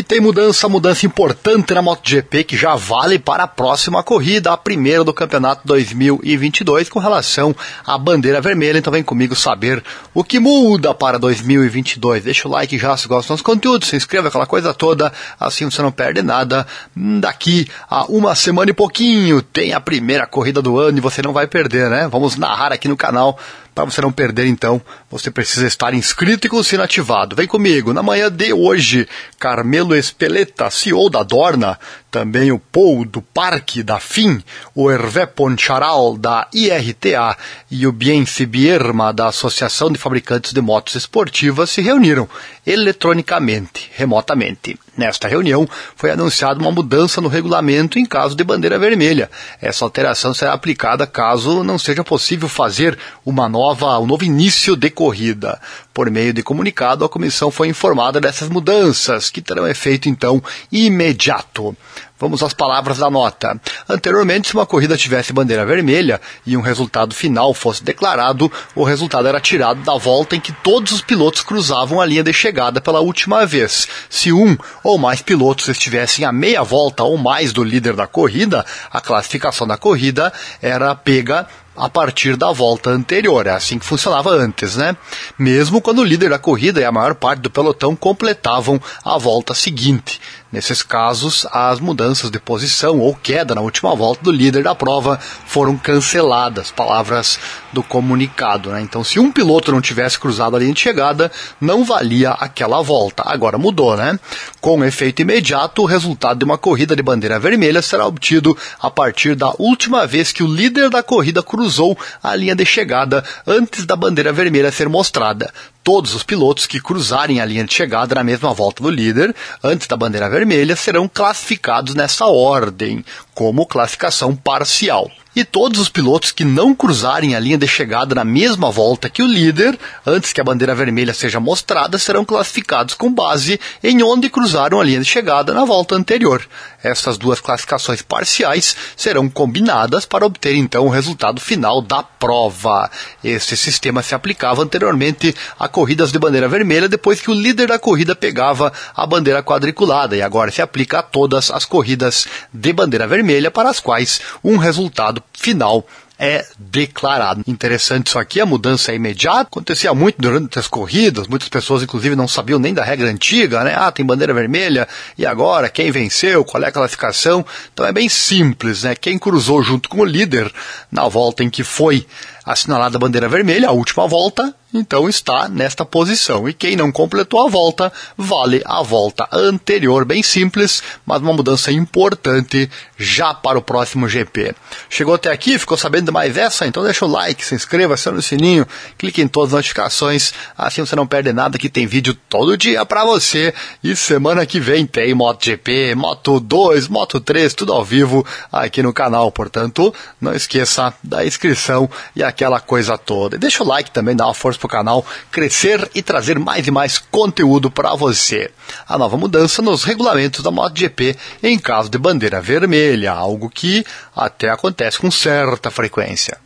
E tem mudança, mudança importante na MotoGP que já vale para a próxima corrida, a primeira do campeonato 2022, com relação à bandeira vermelha. Então vem comigo saber o que muda para 2022. Deixa o like já se gosta dos nossos conteúdos, se inscreva, aquela coisa toda, assim você não perde nada. Daqui a uma semana e pouquinho tem a primeira corrida do ano e você não vai perder, né? Vamos narrar aqui no canal para você não perder, então, você precisa estar inscrito e com o sino ativado. Vem comigo. Na manhã de hoje, Carmelo Espeleta, CEO da Dorna, também o Paul do Parque da FIM, o Hervé Poncharal da IRTA e o Bienci Bierma da Associação de Fabricantes de Motos Esportivas se reuniram eletronicamente, remotamente. Nesta reunião foi anunciada uma mudança no regulamento em caso de bandeira vermelha. Essa alteração será aplicada caso não seja possível fazer uma nova, um novo início de corrida. Por meio de comunicado, a comissão foi informada dessas mudanças, que terão efeito então imediato. Vamos às palavras da nota. Anteriormente, se uma corrida tivesse bandeira vermelha e um resultado final fosse declarado, o resultado era tirado da volta em que todos os pilotos cruzavam a linha de chegada pela última vez. Se um ou mais pilotos estivessem a meia volta ou mais do líder da corrida, a classificação da corrida era pega a partir da volta anterior. É assim que funcionava antes, né? Mesmo quando o líder da corrida e a maior parte do pelotão completavam a volta seguinte. Nesses casos, as mudanças de posição ou queda na última volta do líder da prova foram canceladas, palavras do comunicado. Né? Então, se um piloto não tivesse cruzado a linha de chegada, não valia aquela volta. Agora mudou, né? Com efeito imediato, o resultado de uma corrida de bandeira vermelha será obtido a partir da última vez que o líder da corrida cruzou a linha de chegada antes da bandeira vermelha ser mostrada todos os pilotos que cruzarem a linha de chegada na mesma volta do líder, antes da bandeira vermelha, serão classificados nessa ordem, como classificação parcial. E todos os pilotos que não cruzarem a linha de chegada na mesma volta que o líder, antes que a bandeira vermelha seja mostrada, serão classificados com base em onde cruzaram a linha de chegada na volta anterior. Essas duas classificações parciais serão combinadas para obter então o resultado final da prova. Esse sistema se aplicava anteriormente a corridas de bandeira vermelha depois que o líder da corrida pegava a bandeira quadriculada e agora se aplica a todas as corridas de bandeira vermelha para as quais um resultado final é declarado. Interessante isso aqui, a mudança é imediata. Acontecia muito durante as corridas, muitas pessoas inclusive não sabiam nem da regra antiga, né? Ah, tem bandeira vermelha, e agora? Quem venceu? Qual é a classificação? Então é bem simples, né? Quem cruzou junto com o líder na volta em que foi assinalada a bandeira vermelha, a última volta, então está nesta posição. E quem não completou a volta, vale a volta anterior. Bem simples, mas uma mudança importante já para o próximo GP. Chegou até aqui, ficou sabendo mais essa? Então deixa o like, se inscreva, acione o sininho, clique em todas as notificações, assim você não perde nada, que tem vídeo todo dia para você. E semana que vem tem MotoGP, Moto 2, Moto 3, tudo ao vivo aqui no canal. Portanto, não esqueça da inscrição e aquela coisa toda. E deixa o like também, dá uma força para o canal crescer e trazer mais e mais conteúdo para você. A nova mudança nos regulamentos da MotoGP em caso de bandeira vermelha, algo que até acontece com certa frequência.